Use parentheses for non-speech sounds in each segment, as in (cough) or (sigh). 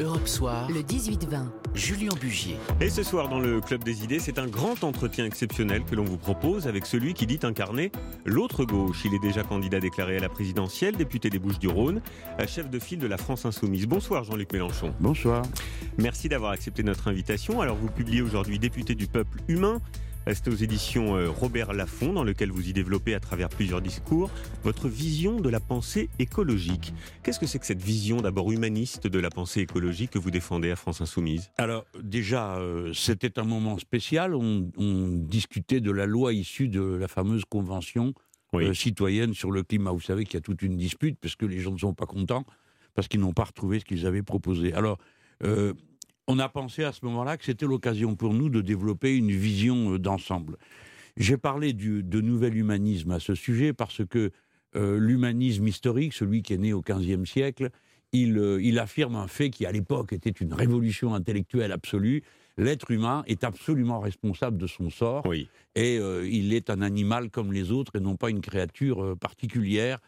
Europe Soir, le 18-20. Julien Bugier. Et ce soir dans le Club des Idées, c'est un grand entretien exceptionnel que l'on vous propose avec celui qui dit incarner l'autre gauche. Il est déjà candidat déclaré à la présidentielle, député des Bouches-du-Rhône, chef de file de la France Insoumise. Bonsoir Jean-Luc Mélenchon. Bonsoir. Merci d'avoir accepté notre invitation. Alors vous publiez aujourd'hui Député du peuple humain. C'est aux éditions euh, Robert Laffont, dans lequel vous y développez à travers plusieurs discours votre vision de la pensée écologique. Qu'est-ce que c'est que cette vision d'abord humaniste de la pensée écologique que vous défendez à France Insoumise? Alors déjà, euh, c'était un moment spécial. On, discutait de la loi issue de la fameuse convention euh, citoyenne sur le climat. Vous savez qu'il y a toute une dispute parce que les gens ne sont pas contents parce qu'ils n'ont pas retrouvé ce qu'ils avaient proposé. Alors on a pensé à ce moment-là que c'était l'occasion pour nous de développer une vision euh, d'ensemble. J'ai parlé du, de nouvel humanisme à ce sujet parce que euh, l'humanisme historique, celui qui est né au XVe siècle, euh, il, affirme un fait qui à l'époque était une révolution intellectuelle absolue. L'être humain est absolument responsable de son sort et il est un animal comme les autres et non pas une créature particulière.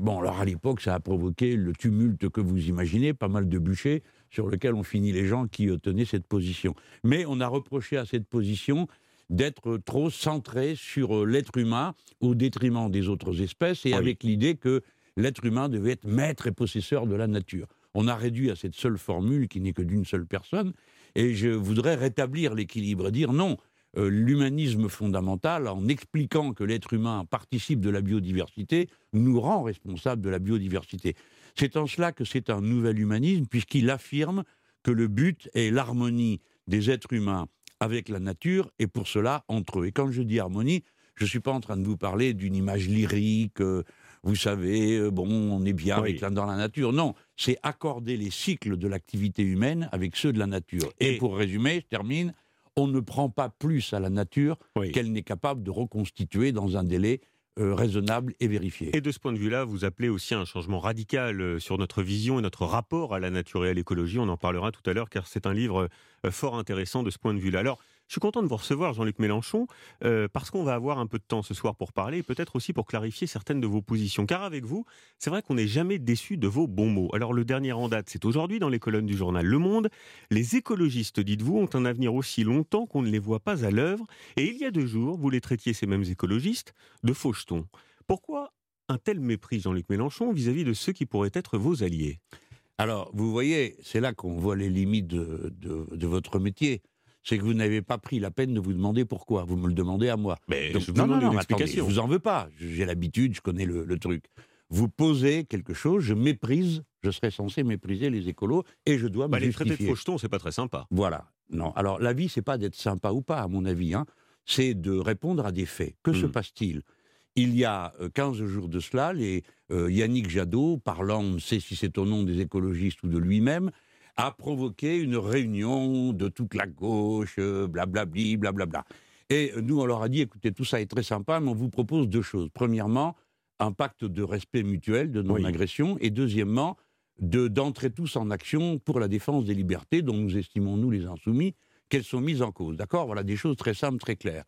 bon, alors à l'époque, ça a provoqué le tumulte que vous imaginez, pas mal de bûchers sur lequel ont fini les gens qui euh, tenaient cette position. Mais on a reproché à cette position d'être trop centré sur euh, l'être humain au détriment des autres espèces et avec l'idée que l'être humain devait être maître et possesseur de la nature. On a réduit à cette seule formule qui n'est que d'une seule personne et je voudrais rétablir l'équilibre et dire non, euh, l'humanisme fondamental, en expliquant que l'être humain participe de la biodiversité, nous rend responsables de la biodiversité. C'est en cela que c'est un nouvel humanisme, puisqu'il affirme que le but est l'harmonie des êtres humains avec la nature, et pour cela entre eux. Et quand je dis harmonie, je ne suis pas en train de vous parler d'une image lyrique, euh, vous savez, euh, bon, on est bien dans la nature. Non, c'est accorder les cycles de l'activité humaine avec ceux de la nature. Et, pour résumer, je termine, on ne prend pas plus à la nature qu'elle n'est capable de reconstituer dans un délai euh, raisonnable et vérifié. Et de ce point de vue-là, vous appelez aussi un changement radical euh, sur notre vision et notre rapport à la nature et à l'écologie. On en parlera tout à l'heure car c'est un livre euh, fort intéressant de ce point de vue-là. Alors, je suis content de vous recevoir, Jean-Luc Mélenchon, euh, parce qu'on va avoir un peu de temps ce soir pour parler, et peut-être aussi pour clarifier certaines de vos positions. Car avec vous, c'est vrai qu'on n'est jamais déçu de vos bons mots. Alors le dernier en date, c'est aujourd'hui dans les colonnes du journal Le Monde. Les écologistes, dites-vous, ont un avenir aussi longtemps qu'on ne les voit pas à l'œuvre. Et il y a deux jours, vous les traitiez, ces mêmes écologistes, de fauchetons. Pourquoi un tel mépris, Jean-Luc Mélenchon, vis-à-vis de ceux qui pourraient être vos alliés? Alors, vous voyez, c'est là qu'on voit les limites de votre métier c'est que vous n'avez pas pris la peine de vous demander pourquoi. Vous me le demandez à moi. Mais je vous non, non, une explication. je vous en veux pas. J'ai l'habitude, je connais le, truc. Vous posez quelque chose, je méprise, je serais censé mépriser les écolos et je dois me bah, Les traités de fauchetons, c'est pas très sympa. Voilà. Non. Alors la vie, c'est pas d'être sympa ou pas, à mon avis. Hein. C'est de répondre à des faits. Que se hmm. passe-t-il? Il y a 15 euh, jours de cela, les, euh, Yannick Jadot, parlant, on ne sait si c'est au nom des écologistes ou de lui-même, a provoqué une réunion de toute la gauche, euh, blablabli, blablabla. Et nous, on leur a dit, écoutez, tout ça est très sympa, mais on vous propose deux choses. Premièrement, un pacte de respect mutuel, de non-agression, et deuxièmement, d'entrer tous en action pour la défense des libertés, dont nous estimons, nous, les insoumis, qu'elles sont mises en cause. D'accord? Voilà des choses très simples, très claires.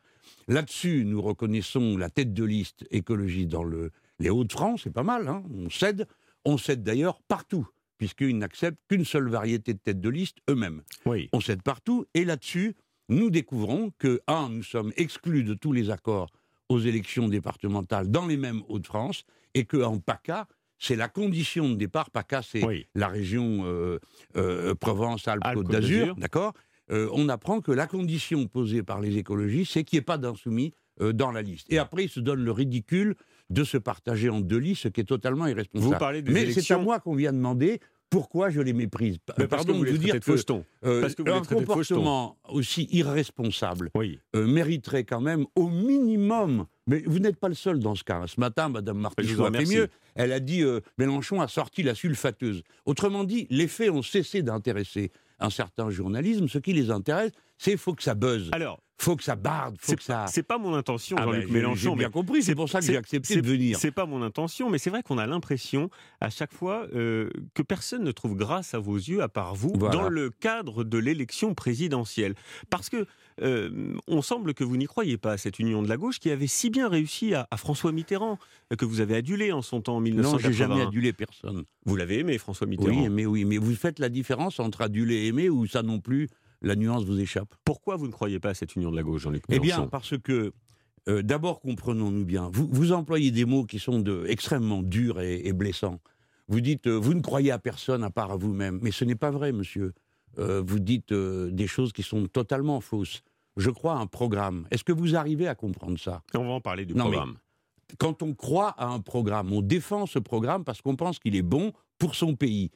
Là-dessus, nous reconnaissons la tête de liste écologie dans le, les Hauts-de-France, c'est pas mal, hein? On cède. On cède d'ailleurs partout puisqu'ils n'acceptent qu'une seule variété de tête de liste eux-mêmes. Oui. On cède partout, et là-dessus, nous découvrons que, un, nous sommes exclus de tous les accords aux élections départementales dans les mêmes Hauts-de-France, et qu'en PACA, c'est la condition de départ. PACA, c'est la région euh, euh, Provence-Alpes-Côte d'Azur, d'accord? Euh, On apprend que la condition posée par les écologistes, c'est qu'il n'y ait pas d'insoumis dans la liste. Et après, ils se donnent le ridicule de se partager en deux listes, ce qui est totalement irresponsable. Vous parlez des Mais c'est à moi qu'on vient demander pourquoi je les méprise. Mais Pardon vous de vous dire que, euh, parce que un comportement aussi irresponsable euh, mériterait quand même au minimum. Mais vous n'êtes pas le seul dans ce cas. Ce matin, Mme Martineau a fait mieux. Elle a dit euh, Mélenchon a sorti la sulfateuse. Autrement dit, les faits ont cessé d'intéresser un certain journalisme. Ce qui les intéresse, c'est faut que ça buzz. Alors, faut que ça barde, faut que ça. C'est pas mon intention, ah Jean-Luc ben, Mélenchon. J'ai bien compris, c'est pour ça que j'ai accepté de venir. C'est pas mon intention, mais c'est vrai qu'on a l'impression à chaque fois euh, que personne ne trouve grâce à vos yeux, à part vous, dans le cadre de l'élection présidentielle. Parce que euh, on semble que vous n'y croyez pas à cette union de la gauche qui avait si bien réussi à, François Mitterrand, que vous avez adulé en son temps en 1980. Non, j'ai jamais adulé personne. Vous l'avez aimé, François Mitterrand Oui, mais oui, mais vous faites la différence entre aduler et aimer ou ça non plus la nuance vous échappe? Pourquoi vous ne croyez pas à cette union de la gauche, Jean-Luc Eh bien, parce que, euh, d'abord, comprenons-nous bien, vous, vous, employez des mots qui sont de, extrêmement durs et, blessants. Vous dites, euh, vous ne croyez à personne à part à vous-même. Mais ce n'est pas vrai, monsieur. Euh, vous dites des choses qui sont totalement fausses. Je crois à un programme. Est-ce que vous arrivez à comprendre ça? On va en parler du programme. quand on croit à un programme, on défend ce programme parce qu'on pense qu'il est bon pour son pays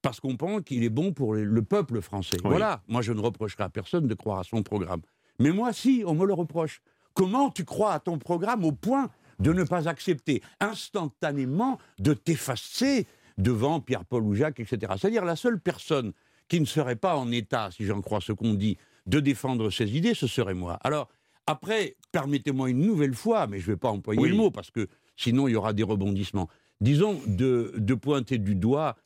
parce qu'on pense qu'il est bon pour le peuple français. Voilà, moi je ne reprocherai à personne de croire à son programme. Mais moi si, on me le reproche. Comment tu crois à ton programme au point de ne pas accepter instantanément de t'effacer devant Pierre-Paul ou Jacques, etc. C'est-à-dire la seule personne qui ne serait pas en état, si j'en crois ce qu'on dit, de défendre ses idées, ce serait moi. Alors, après, permettez-moi une nouvelle fois, mais je ne vais pas employer le mot, parce que sinon il y aura des rebondissements. Disons, de, de pointer du doigt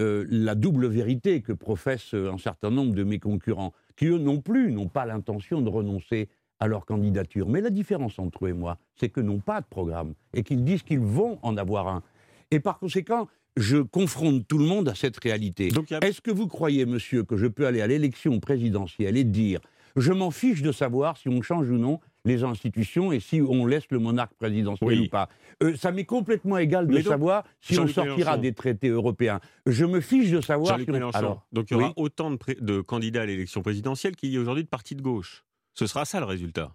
euh, la double vérité que professent un certain nombre de mes concurrents, qui eux non plus n'ont pas l'intention de renoncer à leur candidature. Mais la différence entre eux et moi, c'est que n'ont pas de programme et qu'ils disent qu'ils vont en avoir un. Et par conséquent, je confronte tout le monde à cette réalité. Est-ce que vous croyez, monsieur, que je peux aller à l'élection présidentielle et dire je m'en fiche de savoir si on change ou non les institutions et si on laisse le monarque présidentiel ou pas? Euh, ça m'est complètement égal de savoir si on sortira des traités européens. Je me fiche de savoir. Si Alors, donc il y aura autant de, candidats à l'élection présidentielle qu'il y a aujourd'hui de partis de gauche. Ce sera ça le résultat.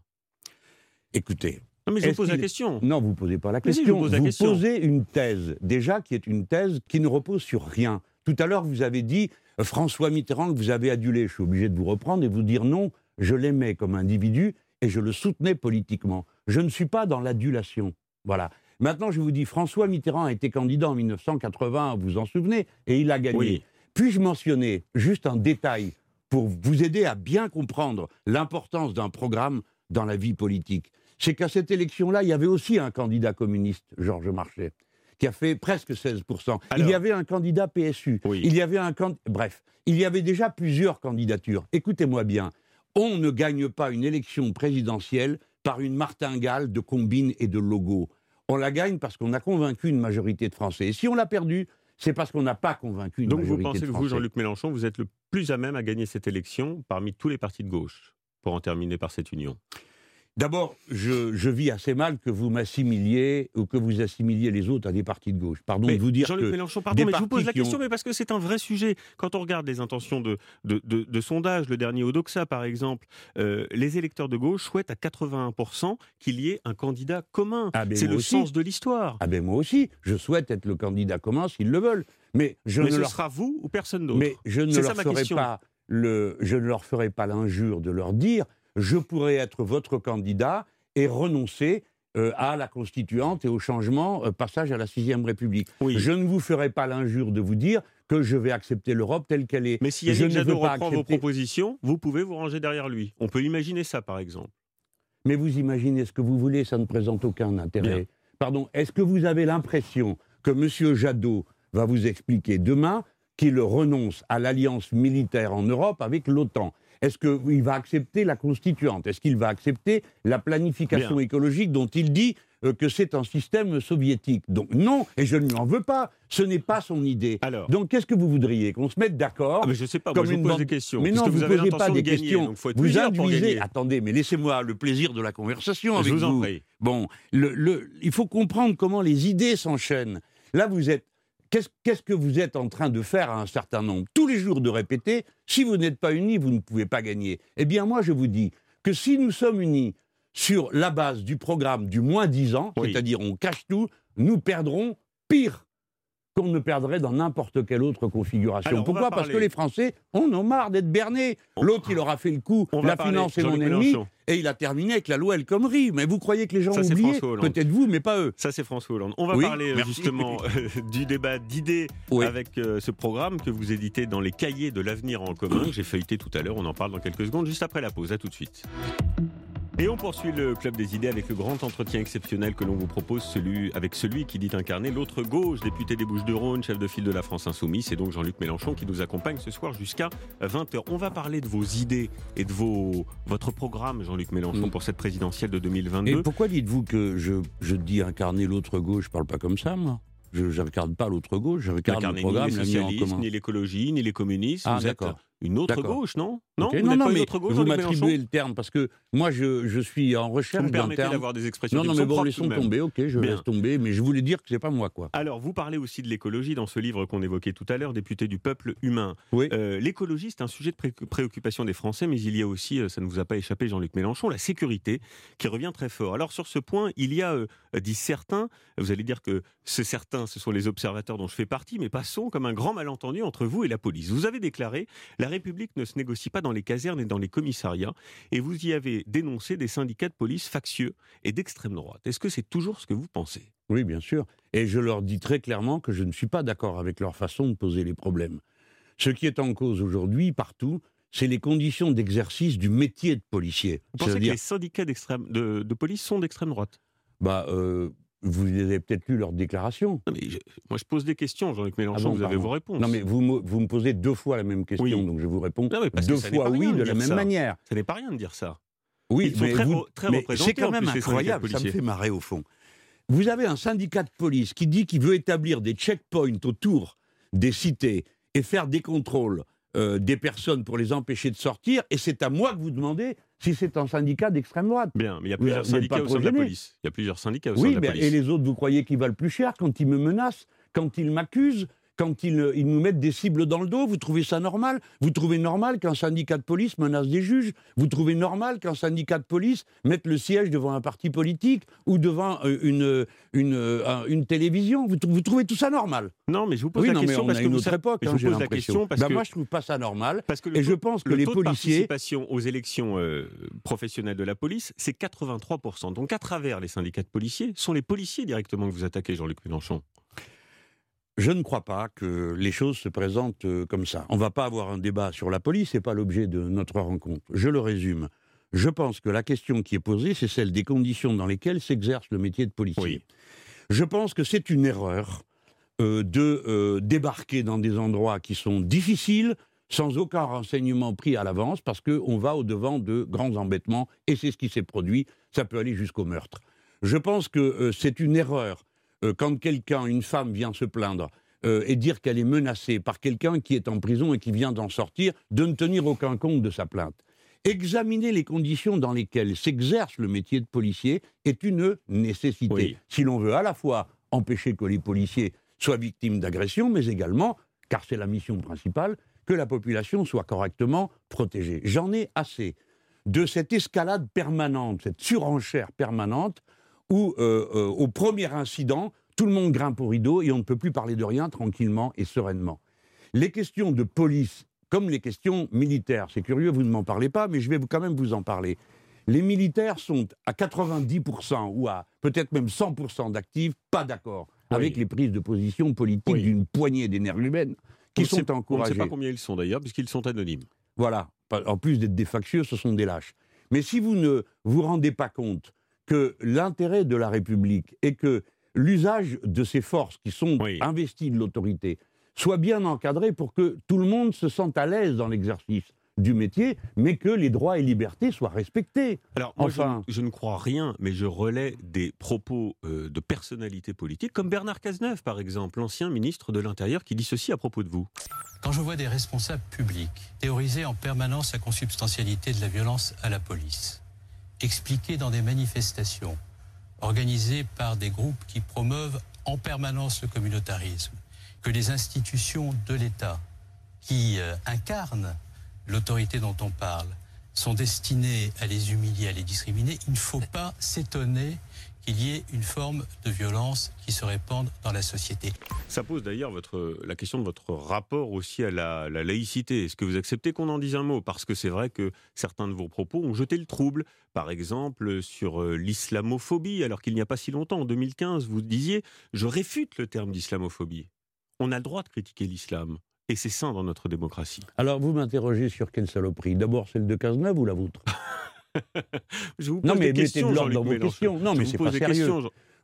Écoutez. Non, mais je vous pose la question. Non, vous ne posez pas la question. vous, posez une thèse, déjà, qui est une thèse qui ne repose sur rien. Tout à l'heure, vous avez dit euh, François Mitterrand que vous avez adulé. Je suis obligé de vous reprendre et vous dire non, je l'aimais comme individu et je le soutenais politiquement. Je ne suis pas dans l'adulation. Voilà. Maintenant, je vous dis, François Mitterrand a été candidat en 1980, vous vous en souvenez, et il a gagné. Puis-je mentionner juste un détail pour vous aider à bien comprendre l'importance d'un programme dans la vie politique? C'est qu'à cette élection-là, il y avait aussi un candidat communiste, Georges Marchais, qui a fait presque 16%. il y avait un candidat PSU. Il y avait un Bref, il y avait déjà plusieurs candidatures. Écoutez-moi bien, on ne gagne pas une élection présidentielle par une martingale de combines et de logos. On la gagne parce qu'on a convaincu une majorité de Français. Et si on l'a perdue, c'est parce qu'on n'a pas convaincu une majorité de Français. Donc vous pensez que vous, Jean-Luc Mélenchon, vous êtes le plus à même à gagner cette élection parmi tous les partis de gauche, pour en terminer par cette union? D'abord, je, vis assez mal que vous m'assimiliez ou que vous assimiliez les autres à des partis de gauche. Pardon de vous dire Jean-Luc Mélenchon, pardon, mais je vous pose la question, mais parce que c'est un vrai sujet. Quand on regarde les intentions de, de, sondage, le dernier Odoxa par exemple, euh, les électeurs de gauche souhaitent à 81% qu'il y ait un candidat commun. Ah, c'est le sens de l'histoire. Ah ben moi aussi, je souhaite être le candidat commun s'ils le veulent. Mais, je mais ce sera vous ou personne d'autre. Mais je ne leur ferai pas le, je ne leur ferai pas l'injure de leur dire je pourrais être votre candidat et renoncer euh, à la constituante et au changement, euh, passage à la sixième République. Je ne vous ferai pas l'injure de vous dire que je vais accepter l'Europe telle qu'elle est. Mais si Yannick Jadot reprend vos propositions, vous pouvez vous ranger derrière lui. On peut imaginer ça, par exemple. Mais vous imaginez ce que vous voulez, ça ne présente aucun intérêt. Pardon, est-ce que vous avez l'impression que M. Jadot va vous expliquer demain qu'il renonce à l'alliance militaire en Europe avec l'OTAN? Est-ce qu'il va accepter la constituante? Est-ce qu'il va accepter la planification écologique dont il dit euh, que c'est un système soviétique? Donc non, et je ne lui en veux pas. Ce n'est pas son idée. Alors, Donc qu'est-ce que vous voudriez? Qu'on se mette d'accord ah, Je ne sais pas, moi, je vous pose des questions. Mais non, vous ne posez pas des questions. vous induisez... Attendez, mais laissez-moi le plaisir de la conversation avec vous. En prie. Bon, le, il faut comprendre comment les idées s'enchaînent. Là, vous êtes Qu'est-ce que vous êtes en train de faire à un certain nombre? Tous les jours de répéter, si vous n'êtes pas unis, vous ne pouvez pas gagner. Eh bien, moi, je vous dis que si nous sommes unis sur la base du programme du moins 10 ans, c'est-à-dire on cache tout, nous perdrons pire qu'on ne perdrait dans n'importe quelle autre configuration. Pourquoi Parce que les Français, on en marre d'être bernés. L'autre, il aura fait le coup, la finance est mon ennemi, Et il a terminé avec la loi El Khomri. Mais vous croyez que les gens ont oublié Peut-être vous, mais pas eux. Ça, c'est François Hollande. On va parler euh, justement (laughs) euh, du débat d'idées avec euh, ce programme que vous éditez dans les cahiers de l'avenir en commun. J'ai feuilleté tout à l'heure. On en parle dans quelques secondes, juste après la pause. À tout de suite. Et on poursuit le Club des idées avec le grand entretien exceptionnel que l'on vous propose, celui, avec celui qui dit incarner l'autre gauche, député des Bouches-du-Rhône, chef de file de la France Insoumise. C'est donc Jean-Luc Mélenchon qui nous accompagne ce soir jusqu'à 20h. On va parler de vos idées et de vos, votre programme, Jean-Luc Mélenchon, mm. pour cette présidentielle de 2022. Et pourquoi dites-vous que je, je dis incarner l'autre gauche? Je parle pas comme ça, moi. Je n'incarne pas l'autre gauche, je incarne le programme, ni les socialistes, ni l'écologie, ni les communistes. Ah, d'accord. Une autre gauche, non? Non, vous non, pas une autre gauche, vous m'attribuez le terme parce que moi je, je suis en recherche d'un terme. d'avoir des expressions. Non, non, mais bon, laissons tomber. Ok, je laisse tomber, mais je voulais dire que c'est pas moi, quoi. Alors, vous parlez aussi de l'écologie dans ce livre qu'on évoquait tout à l'heure, député du peuple humain. Oui. Euh, l'écologie, c'est un sujet de préoccupation des Français, mais il y a aussi, euh, ça ne vous a pas échappé, Jean-Luc Mélenchon, la sécurité qui revient très fort. Alors sur ce point, il y a, euh, dit certains, vous allez dire que ce certains, ce sont les observateurs dont je fais partie, mais passons comme un grand malentendu entre vous et la police. Vous avez déclaré la République ne se négocie pas dans les casernes et dans les commissariats. Et vous y avez dénoncé des syndicats de police factieux et d'extrême droite. Est-ce que c'est toujours ce que vous pensez? Oui, bien sûr. Et je leur dis très clairement que je ne suis pas d'accord avec leur façon de poser les problèmes. Ce qui est en cause aujourd'hui, partout, c'est les conditions d'exercice du métier de policier. Vous pensez que les syndicats de, de police sont d'extrême droite? Bah, euh, vous avez peut-être lu leur déclaration. moi, je pose des questions, Jean-Luc Mélenchon, ah vous avez vos réponses. Non, mais vous, me posez deux fois la même question, donc je vous réponds deux fois oui de la même manière. Ça n'est pas rien de dire ça. Oui, mais, c'est quand même incroyable, ça me fait marrer au fond. Vous avez un syndicat de police qui dit qu'il veut établir des checkpoints autour des cités et faire des contrôles euh, des personnes pour les empêcher de sortir, et c'est à moi que vous demandez si c'est un syndicat d'extrême droite. Bien, mais il y a plusieurs syndicats au sein de la police. Il y a plusieurs syndicats au sein de la police. Et les autres, vous croyez qu'ils valent plus cher quand ils me menacent, quand ils m'accusent quand ils, ils, nous mettent des cibles dans le dos, vous trouvez ça normal? Vous trouvez normal qu'un syndicat de police menace des juges? Vous trouvez normal qu'un syndicat de police mette le siège devant un parti politique ou devant euh, une, une, euh, une télévision? Vous, vous, trouvez tout ça normal? Non, mais je vous pose la question parce que une autre époque. je vous pose la question parce ben, que moi je trouve pas ça normal. Parce que et je pense que les taux policiers, de participation aux élections euh, professionnelles de la police, c'est 83 Donc à travers les syndicats de policiers, sont les policiers directement que vous attaquez, Jean-Luc Mélenchon. Je ne crois pas que les choses se présentent euh, comme ça. On ne va pas avoir un débat sur la police, ce n'est pas l'objet de notre rencontre. Je le résume. Je pense que la question qui est posée, c'est celle des conditions dans lesquelles s'exerce le métier de policier. Je pense que c'est une erreur euh, de euh, débarquer dans des endroits qui sont difficiles, sans aucun renseignement pris à l'avance, parce qu'on va au-devant de grands embêtements, et c'est ce qui s'est produit. Ça peut aller jusqu'au meurtre. Je pense que c'est une erreur euh, quand quelqu'un, une femme vient se plaindre euh, et dire qu'elle est menacée par quelqu'un qui est en prison et qui vient d'en sortir, de ne tenir aucun compte de sa plainte. Examiner les conditions dans lesquelles s'exerce le métier de policier est une nécessité. Si l'on veut à la fois empêcher que les policiers soient victimes d'agressions, mais également, car c'est la mission principale, que la population soit correctement protégée. J'en ai assez de cette escalade permanente, cette surenchère permanente où, euh, euh, au premier incident, tout le monde grimpe au rideau et on ne peut plus parler de rien tranquillement et sereinement. Les questions de police, comme les questions militaires, c'est curieux, vous ne m'en parlez pas, mais je vais quand même vous en parler. Les militaires sont à 90% ou à peut-être même 100% d'actifs pas d'accord avec les prises de position politiques d'une poignée d'énergumènes qui sont encouragés. On ne sait pas combien ils sont d'ailleurs, puisqu'ils sont anonymes. Voilà. En plus d'être des factieux, ce sont des lâches. Mais si vous ne vous rendez pas compte que l'intérêt de la République est que l'usage de ces forces qui sont investies de l'autorité soit bien encadré pour que tout le monde se sente à l'aise dans l'exercice du métier, mais que les droits et libertés soient respectés. Alors, enfin, je, ne crois rien, mais je relais des propos euh, de personnalités politiques, comme Bernard Cazeneuve, par exemple, l'ancien ministre de l'Intérieur, qui dit ceci à propos de vous. Quand je vois des responsables publics théoriser en permanence la consubstantialité de la violence à la police, expliqué dans des manifestations organisées par des groupes qui promeuvent en permanence le communautarisme, que les institutions de l'État qui euh, incarnent l'autorité dont on parle sont destinés à les humilier, à les discriminer, il ne faut pas s'étonner qu'il y ait une forme de violence qui se répande dans la société. Ça pose d'ailleurs votre, la question de votre rapport aussi à la, laïcité. Est-ce que vous acceptez qu'on en dise un mot? Parce que c'est vrai que certains de vos propos ont jeté le trouble. Par exemple, sur euh, l'islamophobie, alors qu'il n'y a pas si longtemps, en 2015, vous disiez « je réfute le terme d'islamophobie ». On a le droit de critiquer l'islam. Et c'est sain dans notre démocratie. Alors, vous m'interrogez sur quelle saloperie? D'abord celle de Cazeneuve ou la vôtre? (laughs) (laughs) je vous pose non, mais des questions, de dans vos questions. Non, mais c'est pas sérieux.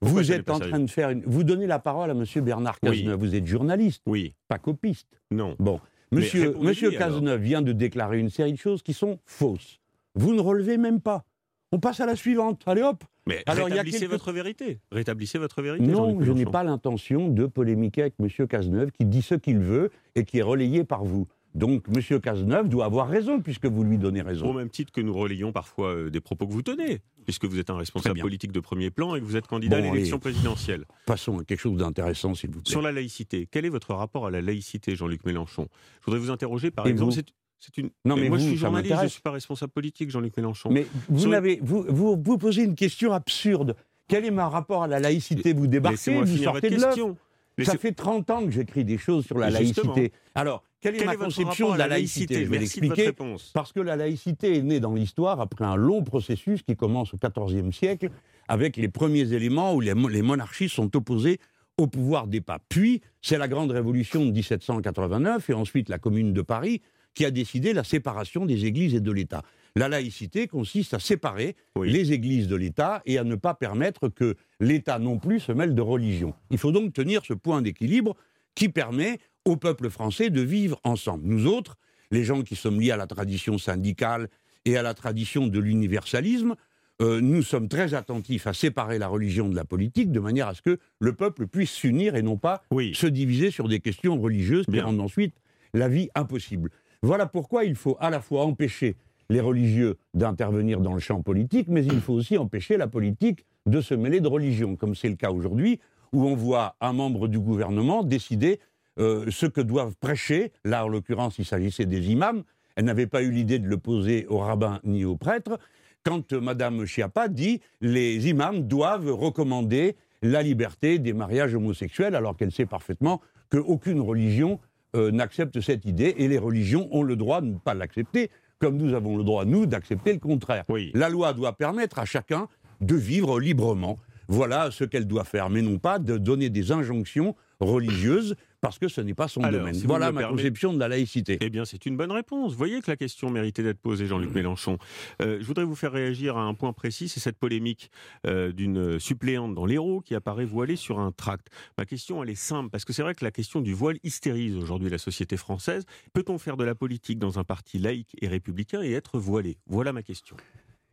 Vous êtes en train de faire une... Vous donnez la parole à M. Bernard Cazeneuve. Vous êtes journaliste, oui. pas copiste. Non. Bon, Monsieur, Monsieur Cazeneuve vient de déclarer une série de choses qui sont fausses. Vous ne relevez même pas. On passe à la suivante. Allez hop. Mais Alors, rétablissez votre vérité. Rétablissez votre vérité. Non, je n'ai pas l'intention de polémiquer avec M. Cazeneuve qui dit ce qu'il veut et qui est relayé par vous. Donc M. Cazeneuve doit avoir raison puisque vous lui donnez raison. Au même titre que nous relayons parfois euh, des propos que vous tenez, puisque vous êtes un responsable politique de premier plan et que vous êtes candidat à l'élection présidentielle. Passons à quelque chose d'intéressant, s'il vous plaît. Sur la laïcité, quel est votre rapport à la laïcité, Jean-Luc Mélenchon? Je voudrais vous interroger, par exemple, c'est une. Non, mais moi, je suis journaliste, je ne suis pas responsable politique, Jean-Luc Mélenchon. Mais vous, vous, vous, vous, posez une question absurde. Quel est mon rapport à la laïcité? Vous débarquez, vous sortez de question. Ça fait 30 ans que j'écris des choses sur la laïcité. Alors, quelle est ma conception de la laïcité, Je vais l'expliquer. Parce que la laïcité est née dans l'histoire après un long processus qui commence au XIVe siècle, avec les premiers éléments où les, monarchies sont opposées au pouvoir des papes. Puis, c'est la grande révolution de 1789 et ensuite la Commune de Paris qui a décidé la séparation des églises et de l'État. La laïcité consiste à séparer les églises de l'État et à ne pas permettre que l'État non plus se mêle de religion. Il faut donc tenir ce point d'équilibre qui permet au peuple français de vivre ensemble. Nous autres, les gens qui sommes liés à la tradition syndicale et à la tradition de l'universalisme, euh, nous sommes très attentifs à séparer la religion de la politique de manière à ce que le peuple puisse s'unir et non pas se diviser sur des questions religieuses qui rendent ensuite la vie impossible. Voilà pourquoi il faut à la fois empêcher les religieux d'intervenir dans le champ politique, mais il faut aussi empêcher la politique de se mêler de religion, comme c'est le cas aujourd'hui, où on voit un membre du gouvernement décider euh, ce que doivent prêcher. Là, en l'occurrence, il s'agissait des imams. Elle n'avait pas eu l'idée de le poser aux rabbins ni aux prêtres. Quand euh, Madame Chiappa dit les imams doivent recommander la liberté des mariages homosexuels, alors qu'elle sait parfaitement qu'aucune religion euh, n'accepte cette idée et les religions ont le droit de ne pas l'accepter, comme nous avons le droit, nous, d'accepter le contraire. La loi doit permettre à chacun de vivre librement. Voilà ce qu'elle doit faire, mais non pas de donner des injonctions religieuses parce que ce n'est pas son domaine. voilà ma conception de la laïcité. Eh bien, c'est une bonne réponse. Vous voyez que la question méritait d'être posée, Jean-Luc mmh. Mélenchon. Euh, je voudrais vous faire réagir à un point précis, c'est cette polémique euh, d'une suppléante dans l'Hérault qui apparaît voilée sur un tract. Ma question, elle est simple, parce que c'est vrai que la question du voile hystérise aujourd'hui la société française. Peut-on faire de la politique dans un parti laïque et républicain et être voilé? Voilà ma question.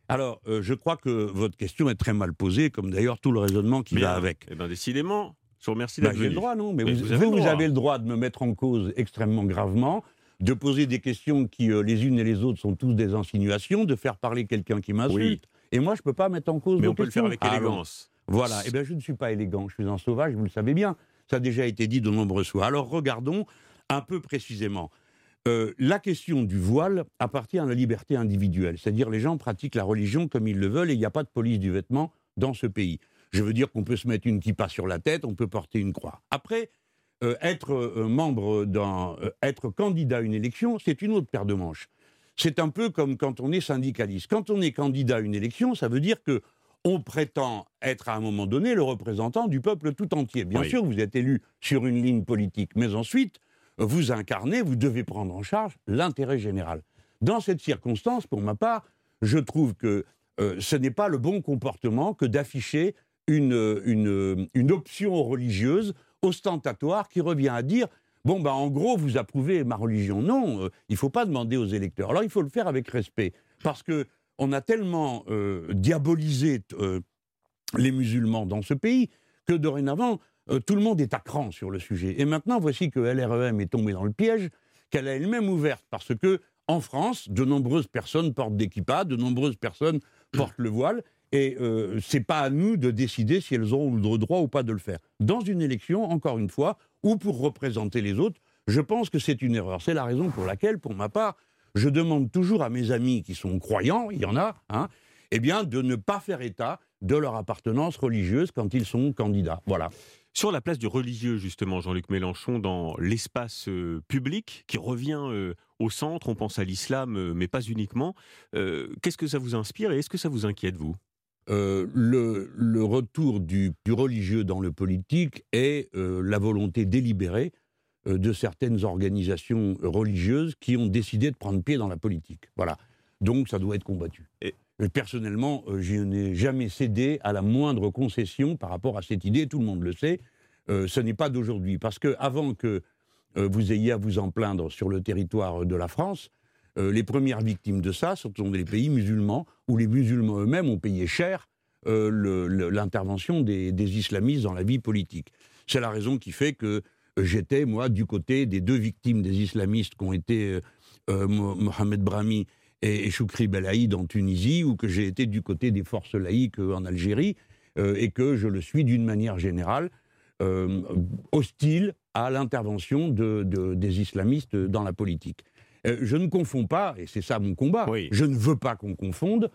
Alors, euh, je crois que votre question est très mal posée, comme d'ailleurs tout le raisonnement qui va avec. Eh bien, décidément, je vous remercie bah, d'être J'ai le droit, non Mais, vous, vous, avez, le droit de me mettre en cause extrêmement gravement, de poser des questions qui, euh, les unes et les autres, sont tous des insinuations, de faire parler quelqu'un qui m'insulte. Et moi, je ne peux pas mettre en cause Mais on peut le faire avec élégance. voilà. Eh bien, je ne suis pas élégant. Je suis un sauvage, vous le savez bien. Ça a déjà été dit de nombreuses fois. Alors, regardons un peu précisément. Euh, la question du voile appartient à la liberté individuelle, c'est-à-dire les gens pratiquent la religion comme ils le veulent et il n'y a pas de police du vêtement dans ce pays. Je veux dire qu'on peut se mettre une kippa sur la tête, on peut porter une croix. Après, euh, être euh, membre d'un, être candidat à une élection, c'est une autre paire de manches. C'est un peu comme quand on est syndicaliste. Quand on est candidat à une élection, ça veut dire que on prétend être à un moment donné le représentant du peuple tout entier. Bien sûr, vous êtes élu sur une ligne politique, mais ensuite, vous incarnez, vous devez prendre en charge l'intérêt général. Dans cette circonstance, pour ma part, je trouve que euh, ce n'est pas le bon comportement que d'afficher une, une, option religieuse ostentatoire qui revient à dire Bon, ben, en gros, vous approuvez ma religion. Non, euh, il ne faut pas demander aux électeurs. Alors, il faut le faire avec respect. Parce que on a tellement euh, diabolisé les musulmans dans ce pays que dorénavant, euh, tout le monde est à cran sur le sujet. Et maintenant, voici que LREM est tombée dans le piège qu'elle a elle-même ouverte, parce que en France, de nombreuses personnes portent des kippas, de nombreuses personnes portent le voile, et euh, c'est pas à nous de décider si elles ont le droit ou pas de le faire. Dans une élection, encore une fois, ou pour représenter les autres, je pense que c'est une erreur. C'est la raison pour laquelle, pour ma part, je demande toujours à mes amis qui sont croyants, il y en a, hein, eh bien, de ne pas faire état de leur appartenance religieuse quand ils sont candidats. Voilà. Sur la place du religieux, justement, Jean-Luc Mélenchon, dans l'espace euh, public qui revient euh, au centre, on pense à l'islam, euh, mais pas uniquement. Qu'est-ce que ça vous inspire et est-ce que ça vous inquiète, vous? Le, retour du, religieux dans le politique est la volonté délibérée de certaines organisations religieuses qui ont décidé de prendre pied dans la politique. Voilà. Donc ça doit être combattu. Et personnellement, euh, je n'ai jamais cédé à la moindre concession par rapport à cette idée, tout le monde le sait. Euh, ce n'est pas d'aujourd'hui, parce que avant que euh, vous ayez à vous en plaindre sur le territoire de la France, les premières victimes de ça sont les pays musulmans, où les musulmans eux-mêmes ont payé cher l'intervention des, des, islamistes dans la vie politique. C'est la raison qui fait que j'étais, moi, du côté des deux victimes des islamistes qui ont été Mohamed Brahmi et, Choukri Belaïd en Tunisie, ou que j'ai été du côté des forces laïques euh, en Algérie, euh, et que je le suis d'une manière générale euh, hostile à l'intervention de, des islamistes dans la politique. Je ne confonds pas, et c'est ça mon combat, je ne veux pas qu'on confonde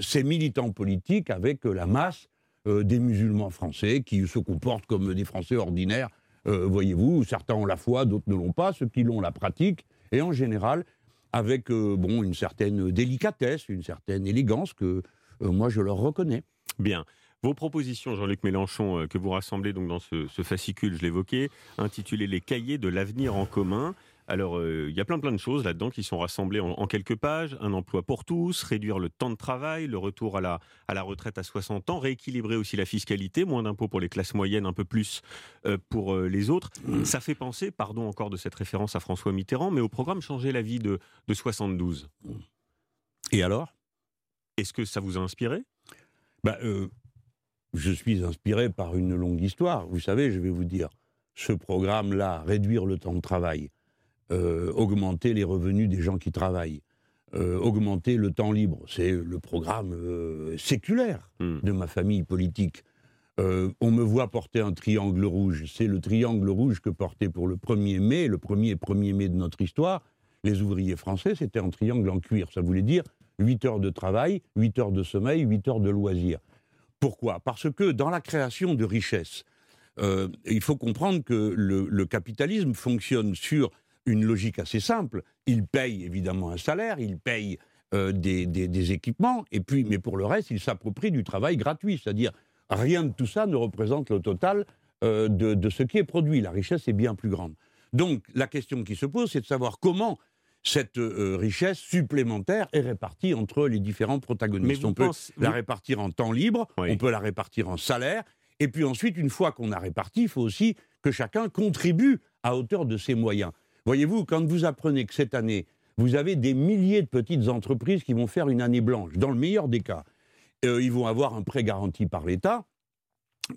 ces militants politiques avec la masse des musulmans français qui se comportent comme des Français ordinaires. Voyez-vous, certains ont la foi, d'autres ne l'ont pas, ceux qui l'ont la pratique, et en général, avec euh, bon, une certaine délicatesse, une certaine élégance que euh, moi je leur reconnais. Bien. Vos propositions, Jean-Luc Mélenchon, euh, que vous rassemblez donc dans ce, ce fascicule, je l'évoquais, intitulé Les cahiers de l'avenir en commun, alors, euh, il y a plein plein de choses là-dedans qui sont rassemblées en, quelques pages. Un emploi pour tous, réduire le temps de travail, le retour à la, à la retraite à 60 ans, rééquilibrer aussi la fiscalité, moins d'impôts pour les classes moyennes, un peu plus euh, pour euh, les autres. Ça fait penser, pardon encore de cette référence à François Mitterrand, mais au programme Changer la vie de, de 72. Et alors? Est-ce que ça vous a inspiré? Bah, Je suis inspiré par une longue histoire. Vous savez, je vais vous dire, ce programme-là, réduire le temps de travail, euh, augmenter les revenus des gens qui travaillent, euh, augmenter le temps libre. C'est le programme euh, séculaire hmm. de ma famille politique. on me voit porter un triangle rouge. C'est le triangle rouge que portait pour le 1er mai, le premier 1er mai de notre histoire, les ouvriers français, c'était un triangle en cuir. Ça voulait dire 8 heures de travail, 8 heures de sommeil, 8 heures de loisirs. Pourquoi? Parce que dans la création de richesses, il faut comprendre que le capitalisme fonctionne sur une logique assez simple. Il paye évidemment un salaire, il paye euh, des, équipements, et puis, mais pour le reste, il s'approprie du travail gratuit. C'est-à-dire, rien de tout ça ne représente le total euh, de, ce qui est produit. La richesse est bien plus grande. Donc, la question qui se pose, c'est de savoir comment cette euh, richesse supplémentaire est répartie entre les différents protagonistes. on peut la répartir en temps libre, on peut la répartir en salaire, et puis ensuite, une fois qu'on a réparti, il faut aussi que chacun contribue à hauteur de ses moyens. Voyez-vous, quand vous apprenez que cette année, vous avez des milliers de petites entreprises qui vont faire une année blanche, dans le meilleur des cas, euh, ils vont avoir un prêt garanti par l'État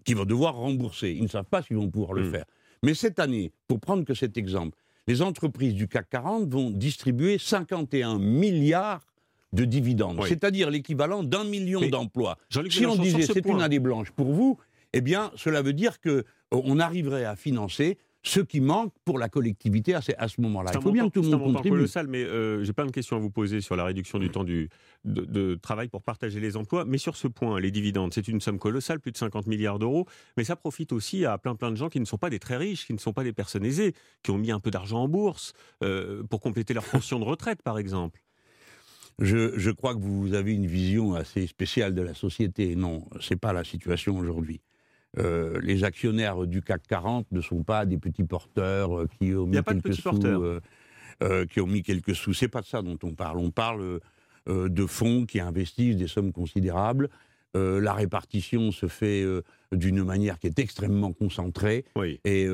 qu'ils vont devoir rembourser. Ils ne savent pas s'ils vont pouvoir le hmm. faire. Mais cette année, pour prendre que cet exemple, les entreprises du CAC 40 vont distribuer 51 milliards de dividendes, c'est-à-dire l'équivalent d'un million d'emplois. Si on disait c'est une année blanche pour vous, eh bien, cela veut dire qu'on euh, arriverait à financer ce qui manque pour la collectivité à ce, moment-là. Il faut bien que tout le monde contribue. C'est colossal, mais euh, j'ai plein de questions à vous poser sur la réduction du temps du, de, travail pour partager les emplois. Mais sur ce point, les dividendes, c'est une somme colossale, plus de 50 milliards d'euros. Mais ça profite aussi à plein plein de gens qui ne sont pas des très riches, qui ne sont pas des personnes aisées, qui ont mis un peu d'argent en bourse euh, pour compléter leur pension de retraite, par exemple. Je, je, crois que vous avez une vision assez spéciale de la société. Non, c'est pas la situation aujourd'hui. Euh, les actionnaires du CAC 40 ne sont pas des petits porteurs euh, qui ont mis quelques sous. Euh, qui ont mis quelques sous. C'est pas de ça dont on parle. On parle de fonds qui investissent des sommes considérables. la répartition se fait d'une manière qui est extrêmement concentrée. Et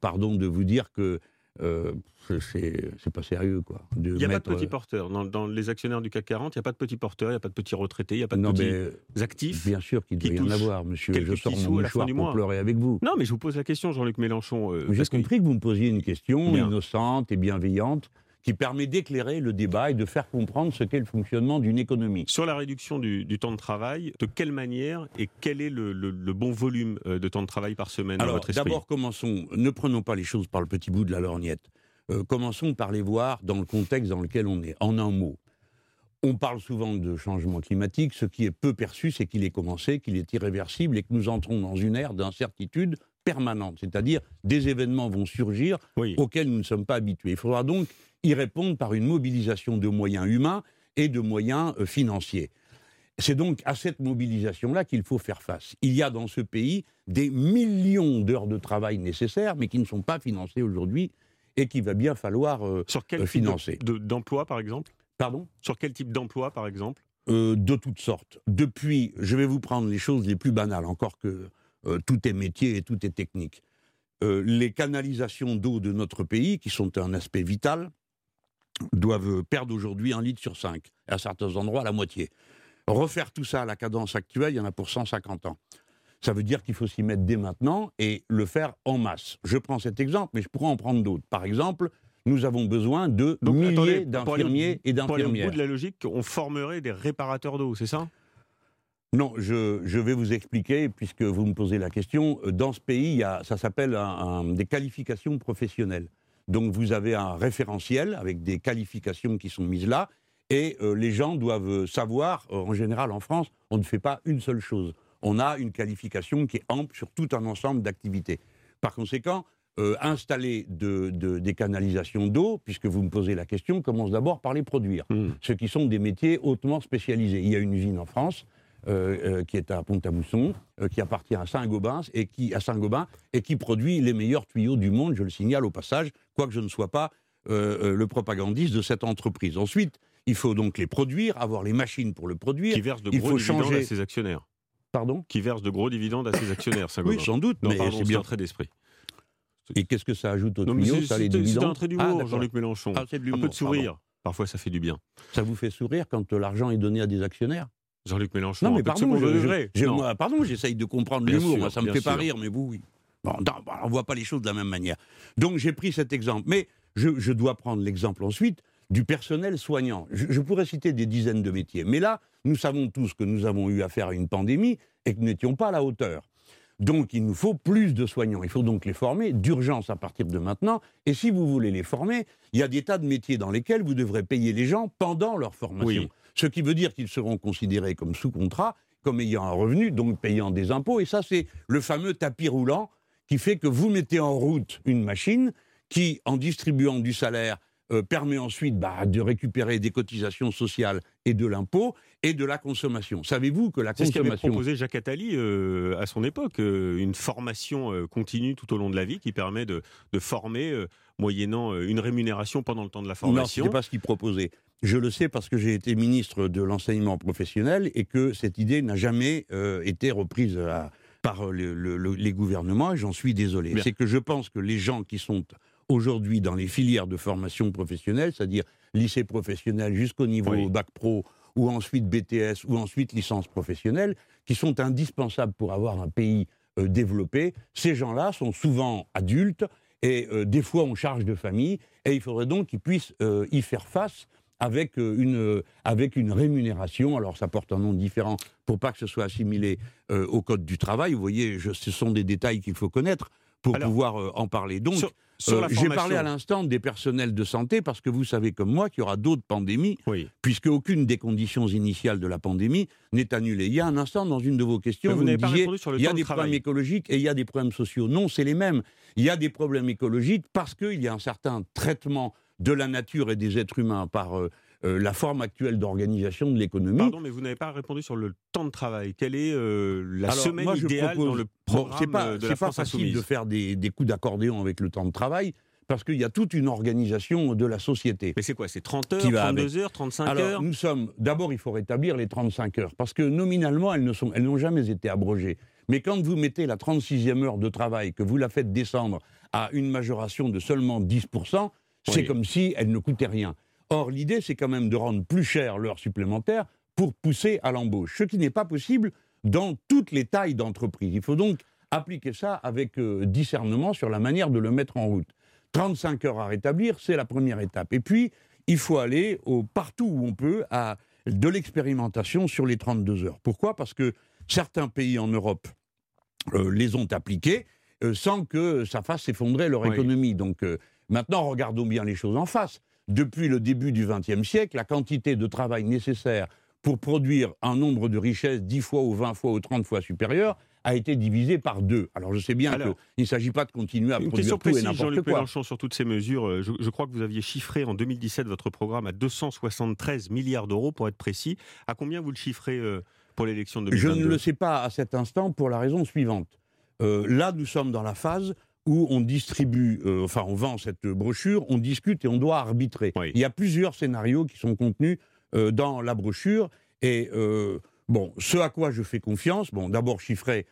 pardon de vous dire que c'est pas sérieux. quoi. Il n'y a pas de petits porteurs. Dans, les actionnaires du CAC 40, il n'y a pas de petits porteurs, il n'y a pas de petits retraités, il n'y a pas de petits actifs. Bien sûr qu'il doit y en avoir, monsieur. Je sors mon mouchoir pour pleurer avec vous. Non, mais je vous pose la question, Jean-Luc Mélenchon. Euh, J'ai compris que... vous me posiez une question innocente et bienveillante qui permet d'éclairer le débat et de faire comprendre ce qu'est le fonctionnement d'une économie. Sur la réduction du, temps de travail, de quelle manière et quel est le, bon volume euh, de temps de travail par semaine Alors, d'abord, commençons. Ne prenons pas les choses par le petit bout de la lorgnette. commençons par les voir dans le contexte dans lequel on est. En un mot, on parle souvent de changement climatique. Ce qui est peu perçu, c'est qu'il est commencé, qu'il est irréversible et que nous entrons dans une ère d'incertitude permanente. C'est-à-dire, des événements vont surgir auxquels nous ne sommes pas habitués. Il faudra donc y répondre par une mobilisation de moyens humains et de moyens euh, financiers. C'est donc à cette mobilisation-là qu'il faut faire face. Il y a dans ce pays des millions d'heures de travail nécessaires, mais qui ne sont pas financées aujourd'hui et qu'il va bien falloir euh, Sur quel financer. d'emploi, par exemple? Pardon? Sur quel type d'emploi, par exemple? Euh, De toutes sortes. Depuis, je vais vous prendre les choses les plus banales, encore que euh, tout est métier et tout est technique. Euh, les canalisations d'eau de notre pays, qui sont un aspect vital, doivent perdre aujourd'hui un litre sur cinq, à certains endroits la moitié. Refaire tout ça à la cadence actuelle, il y en a pour 150 ans. Ça veut dire qu'il faut s'y mettre dès maintenant et le faire en masse. Je prends cet exemple, mais je pourrais en prendre d'autres. Par exemple, nous avons besoin de milliers d'infirmiers et d'infirmières. Pour bout de la logique, on formerait des réparateurs d'eau, c'est ça? Non, je, vais vous expliquer, puisque vous me posez la question. Dans ce pays, il y a, ça s'appelle des qualifications professionnelles. Donc vous avez un référentiel avec des qualifications qui sont mises là, et euh, les gens doivent savoir, euh, en général en France, on ne fait pas une seule chose. On a une qualification qui est ample sur tout un ensemble d'activités. Par conséquent, euh, installer des canalisations d'eau, puisque vous me posez la question, commence d'abord par les produire, mmh. ce qui sont des métiers hautement spécialisés. Il y a une usine en France qui est à Pont-à-Mousson, qui appartient à Saint-Gobain et qui à Saint-Gobain et qui produit les meilleurs tuyaux du monde. Je le signale au passage, quoique je ne sois pas le propagandiste de cette entreprise. Ensuite, il faut donc les produire, avoir les machines pour le produire. Qui verse de gros dividendes à ses actionnaires. Pardon? Qui verse de gros dividendes à ses actionnaires, Saint-Gobain. Oui, sans doute, mais c'est bien trait d'esprit. Et qu'est-ce que ça ajoute au tuyau C'est un trait d'humour, ah, Jean-Luc Mélenchon. Ah, un peu de sourire. Parfois, ça fait du bien. Ça vous fait sourire quand l'argent est donné à des actionnaires? Jean-Luc Mélenchon. Non, mais pardon, je, pardon, j'essaye de comprendre l'humour. Ça me fait pas rire, mais vous, oui. Bon, on ne voit pas les choses de la même manière. Donc, j'ai pris cet exemple. Mais je, dois prendre l'exemple ensuite du personnel soignant. Je, pourrais citer des dizaines de métiers. Mais là, nous savons tous que nous avons eu affaire à une pandémie et que nous n'étions pas à la hauteur. Donc il nous faut plus de soignants. Il faut donc les former d'urgence à partir de maintenant. Et si vous voulez les former, il y a des tas de métiers dans lesquels vous devrez payer les gens pendant leur formation. Ce qui veut dire qu'ils seront considérés comme sous contrat, comme ayant un revenu, donc payant des impôts. Et ça, c'est le fameux tapis roulant qui fait que vous mettez en route une machine qui, en distribuant du salaire, euh, permet ensuite bah, de récupérer des cotisations sociales et de l'impôt et de la consommation. Savez-vous que la consommation... C'est ce qu'avait proposé Jacques Attali euh, à son époque, euh, une formation continue tout au long de la vie qui permet de, former moyennant une rémunération pendant le temps de la formation. Non, ce pas ce qu'il proposait. Je le sais parce que j'ai été ministre de l'enseignement professionnel et que cette idée n'a jamais été reprise par les gouvernements et j'en suis désolé. C'est que je pense que les gens qui sont aujourd'hui dans les filières de formation professionnelle, c'est-à-dire lycée professionnel jusqu'au niveau bac pro ou ensuite BTS ou ensuite licence professionnelle, qui sont indispensables pour avoir un pays euh, développé. Ces gens-là sont souvent adultes et euh, des fois on charge de famille et il faudrait donc qu'ils puissent euh, y faire face avec une, avec une rémunération. Alors ça porte un nom différent pour pas que ce soit assimilé au code du travail. Vous voyez, ce sont des détails qu'il faut connaître pour pouvoir en parler. Donc, euh, j'ai parlé à l'instant des personnels de santé parce que vous savez comme moi qu'il y aura d'autres pandémies, puisque aucune des conditions initiales de la pandémie n'est annulée. Il y a un instant dans une de vos questions, vous, me disiez il y a des problèmes écologiques et il y a des problèmes sociaux. Non, c'est les mêmes. Il y a des problèmes écologiques parce qu'il y a un certain traitement de la nature et des êtres humains par euh, euh, la forme actuelle d'organisation de l'économie. Pardon, mais vous n'avez pas répondu sur le temps de travail. Quelle est euh, la semaine idéale dans le programme C'est pas, de la pas facile de faire des, coups d'accordéon avec le temps de travail parce qu'il y a toute une organisation de la société. Mais c'est quoi C'est 30 heures, 32 heures, 35 Alors, heures nous sommes. D'abord, il faut rétablir les 35 heures, parce que nominalement, elles, ne sont, elles n'ont jamais été abrogées. Mais quand vous mettez la 36e heure de travail, que vous la faites descendre à une majoration de seulement 10%, c'est comme si elle ne coûtait rien. Or, l'idée, c'est quand même de rendre plus cher l'heure supplémentaire pour pousser à l'embauche, ce qui n'est pas possible dans toutes les tailles d'entreprise. Il faut donc appliquer ça avec euh, discernement sur la manière de le mettre en route. 35 heures à rétablir, c'est la première étape. Et puis, il faut aller au, partout où on peut à de l'expérimentation sur les 32 heures. Pourquoi? Parce que certains pays en Europe euh, les ont appliqués euh, sans que ça fasse s'effondrer leur économie. Donc Maintenant, regardons bien les choses en face. Depuis le début du XXe siècle, la quantité de travail nécessaire pour produire un nombre de richesses 10 fois ou 20 fois ou 30 fois supérieur a été divisée par deux. Alors je sais bien qu'il ne s'agit pas de continuer à produire tout et n'importe quoi. Mélenchon, sur toutes ces mesures, euh, je, je, crois que vous aviez chiffré en 2017 votre programme à 273 milliards d'euros pour être précis. À combien vous le chiffrez euh, pour l'élection de 2022 Je ne le sais pas à cet instant pour la raison suivante. Euh, là, nous sommes dans la phase où on distribue, euh, enfin on vend cette brochure, on discute et on doit arbitrer. Il y a plusieurs scénarios qui sont contenus euh, dans la brochure et bon, ce à quoi je fais confiance, bon, d'abord chiffré,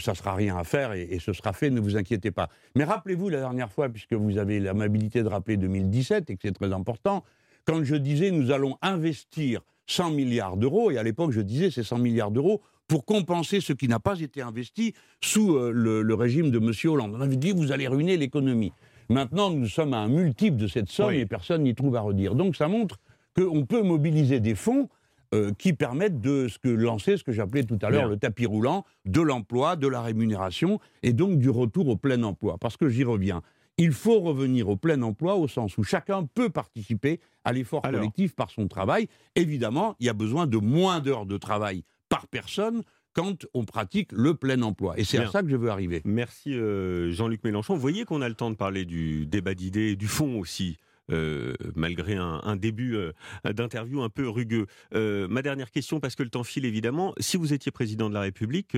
ça sera rien à faire et, et, ce sera fait, ne vous inquiétez pas. Mais rappelez-vous la dernière fois, puisque vous avez l'amabilité de rappeler 2017 et que c'est très important, quand je disais nous allons investir 100 milliards d'euros, et à l'époque je disais ces 100 milliards d'euros pour compenser ce qui n'a pas été investi sous euh, le, régime de M. Hollande. On avait dit vous allez ruiner l'économie. Maintenant, nous sommes à un multiple de cette somme et personne n'y trouve à redire. Donc ça montre qu'on peut mobiliser des fonds euh, qui permettent de ce que, lancer ce que j'appelais tout à l'heure le tapis roulant de l'emploi, de la rémunération et donc du retour au plein emploi. Parce que j'y reviens. Il faut revenir au plein emploi au sens où chacun peut participer à l'effort collectif par son travail. Évidemment, il y a besoin de moins d'heures de travail par personne quand on pratique le plein emploi. Et c'est à ça que je veux arriver. Merci euh, Jean-Luc Mélenchon. Vous voyez qu'on a le temps de parler du débat d'idées, du fond aussi. Euh, malgré un, début euh, d'interview un peu rugueux. ma dernière question, parce que le temps file évidemment, si vous étiez président de la République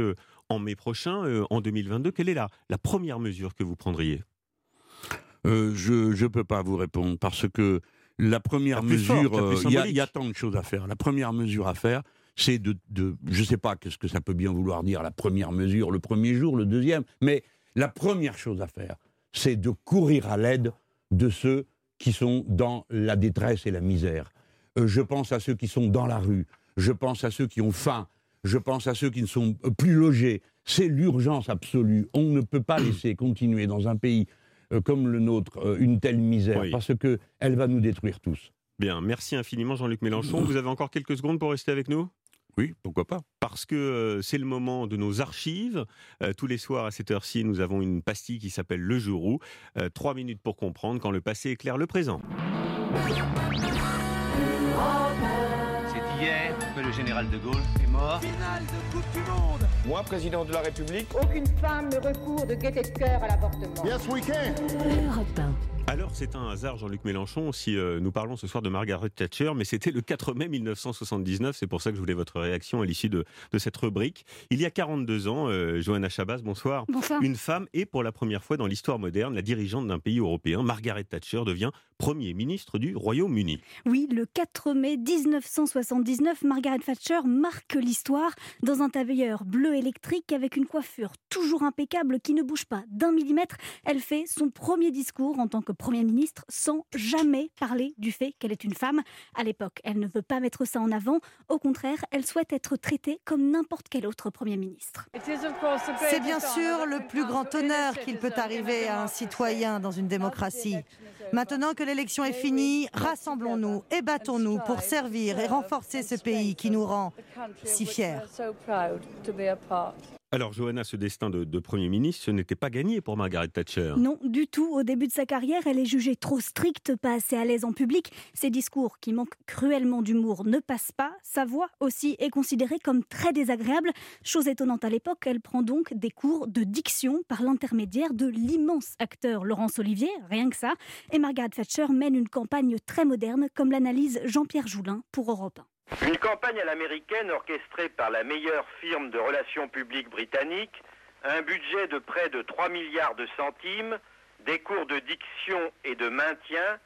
en mai prochain, en 2022, quelle est la, la première mesure que vous prendriez? Je ne peux pas vous répondre, parce que la première mesure, il y, y, a tant de choses à faire. La première mesure à faire, c'est de, je ne sais pas qu'est-ce que ça peut bien vouloir dire, la première mesure, le premier jour, le deuxième, mais la première chose à faire, c'est de courir à l'aide de ceux qui sont dans la détresse et la misère. Euh, je pense à ceux qui sont dans la rue, je pense à ceux qui ont faim, je pense à ceux qui ne sont plus logés. C'est l'urgence absolue. On ne peut pas laisser (clears throat) continuer dans un pays euh, comme le nôtre euh, une telle misère, parce qu'elle va nous détruire tous. Bien, merci infiniment Jean-Luc Mélenchon. (clears throat) Vous avez encore quelques secondes pour rester avec nous? Oui, pourquoi pas Parce que euh, c'est le moment de nos archives. Euh, tous les soirs à cette heure-ci, nous avons une pastille qui s'appelle Le Jour euh, trois minutes pour comprendre quand le passé éclaire le présent. C'est hier que le général de Gaulle est mort. Finale de Coupe du Monde Moi, président de la République. Aucune femme ne recourt de gaieté de cœur à l'avortement. Bien ce week-end alors, c'est un hasard, Jean-Luc Mélenchon, si euh, nous parlons ce soir de Margaret Thatcher, mais c'était le 4 mai 1979, c'est pour ça que je voulais votre réaction à l'issue de, cette rubrique. Il y a 42 ans, euh, Johanna Chabas, bonsoir. Bonsoir. Une femme est pour la première fois dans l'histoire moderne la dirigeante d'un pays européen. Margaret Thatcher devient Premier ministre du Royaume-Uni. Oui, le 4 mai 1979, Margaret Thatcher marque l'histoire dans un tailleur bleu électrique avec une coiffure toujours impeccable qui ne bouge pas d'un millimètre. Elle fait son premier discours en tant que Premier ministre sans jamais parler du fait qu'elle est une femme. À l'époque, elle ne veut pas mettre ça en avant. Au contraire, elle souhaite être traitée comme n'importe quel autre Premier ministre. C'est bien sûr le plus grand honneur qu'il peut arriver à un citoyen dans une démocratie. Maintenant que l'élection est finie, rassemblons-nous et battons-nous pour servir et renforcer ce pays qui nous rend si fiers. Alors, Johanna, ce destin de, Premier ministre, ce n'était pas gagné pour Margaret Thatcher. Non, du tout. Au début de sa carrière, elle est jugée trop stricte, pas assez à l'aise en public. Ses discours, qui manquent cruellement d'humour, ne passent pas. Sa voix aussi est considérée comme très désagréable. Chose étonnante à l'époque, elle prend donc des cours de diction par l'intermédiaire de l'immense acteur Laurence Olivier, rien que ça. Et Margaret Thatcher mène une campagne très moderne, comme l'analyse Jean-Pierre Joulin pour Europe 1. Une campagne à l'américaine orchestrée par la meilleure firme de relations publiques britannique, un budget de près de 3 milliards de centimes, des cours de diction et de maintien,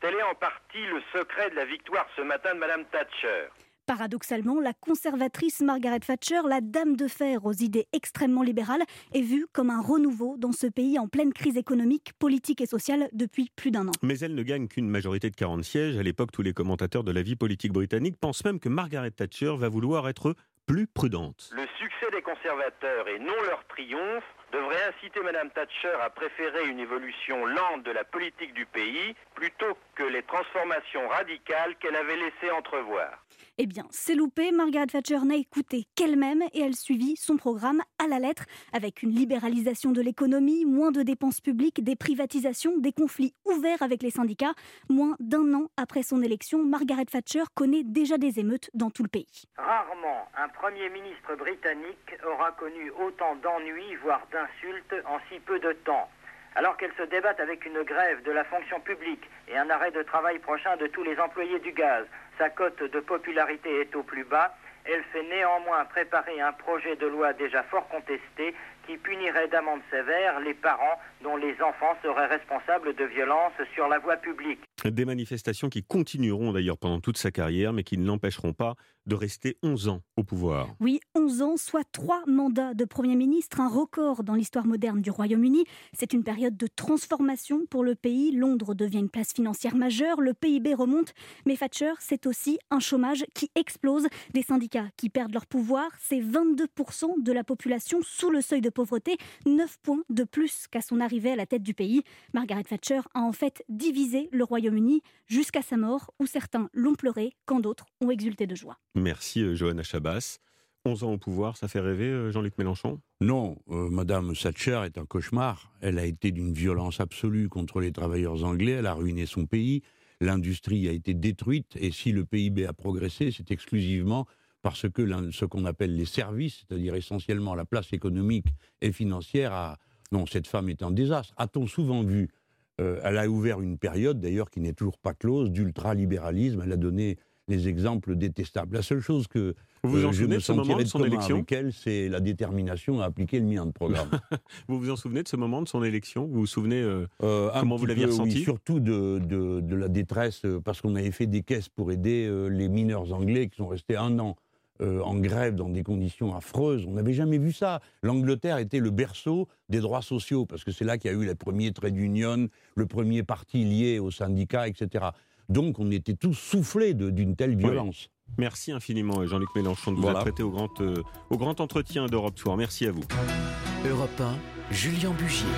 tel est en partie le secret de la victoire ce matin de Mme Thatcher. Paradoxalement, la conservatrice Margaret Thatcher, la dame de fer aux idées extrêmement libérales, est vue comme un renouveau dans ce pays en pleine crise économique, politique et sociale depuis plus d'un an. Mais elle ne gagne qu'une majorité de 40 sièges. À l'époque, tous les commentateurs de la vie politique britannique pensent même que Margaret Thatcher va vouloir être plus prudente. Le succès des conservateurs et non leur triomphe devrait inciter Mme Thatcher à préférer une évolution lente de la politique du pays plutôt que les transformations radicales qu'elle avait laissé entrevoir. Eh bien, c'est loupé. Margaret Thatcher n'a écouté qu'elle-même et elle suivit son programme à la lettre, avec une libéralisation de l'économie, moins de dépenses publiques, des privatisations, des conflits ouverts avec les syndicats. Moins d'un an après son élection, Margaret Thatcher connaît déjà des émeutes dans tout le pays. Rarement un Premier ministre britannique aura connu autant d'ennuis, voire d'insultes, en si peu de temps. Alors qu'elle se débatte avec une grève de la fonction publique et un arrêt de travail prochain de tous les employés du gaz, sa cote de popularité est au plus bas, elle fait néanmoins préparer un projet de loi déjà fort contesté qui punirait d'amende sévère les parents dont les enfants seraient responsables de violences sur la voie publique. Des manifestations qui continueront d'ailleurs pendant toute sa carrière, mais qui ne l'empêcheront pas de rester 11 ans au pouvoir. Oui, 11 ans, soit trois mandats de Premier ministre, un record dans l'histoire moderne du Royaume-Uni. C'est une période de transformation pour le pays. Londres devient une place financière majeure, le PIB remonte, mais Thatcher, c'est aussi un chômage qui explose, des syndicats qui perdent leur pouvoir, c'est 22% de la population sous le seuil de pauvreté, 9 points de plus qu'à son arrivée à la tête du pays. Margaret Thatcher a en fait divisé le Royaume-Uni jusqu'à sa mort, où certains l'ont pleuré quand d'autres ont exulté de joie. Merci euh, Johanna Chabas. 11 ans au pouvoir, ça fait rêver euh, Jean-Luc Mélenchon? Non, euh, Madame Thatcher est un cauchemar. Elle a été d'une violence absolue contre les travailleurs anglais, elle a ruiné son pays, l'industrie a été détruite, et si le PIB a progressé, c'est exclusivement parce que ce qu'on appelle les services, c'est-à-dire essentiellement la place économique et financière, a... non, cette femme est un désastre. A-t-on souvent vu Elle a ouvert une période, d'ailleurs, qui n'est toujours pas close, d'ultralibéralisme. Elle a donné les exemples détestables. La seule chose que vous vous en souvenez de ce moment de son élection avec elle, c'est la détermination à appliquer le mien de programme. (laughs) vous vous en souvenez de ce moment de son élection? Vous vous souvenez euh, euh, comment vous l'aviez ressenti oui, Surtout de, de, la détresse, euh, parce qu'on avait fait des caisses pour aider les mineurs anglais qui sont restés un an en grève dans des conditions affreuses. On n'avait jamais vu ça. L'Angleterre était le berceau des droits sociaux, parce que c'est là qu'il y a eu les premiers trade unions, le premier parti lié aux syndicats, etc. Donc on était tous soufflés d'une telle violence. Merci infiniment Jean-Luc Mélenchon de vous avoir prêté au grand, euh, au grand entretien d'Europe Soir. Merci à vous. Europe 1, Julien Bugier.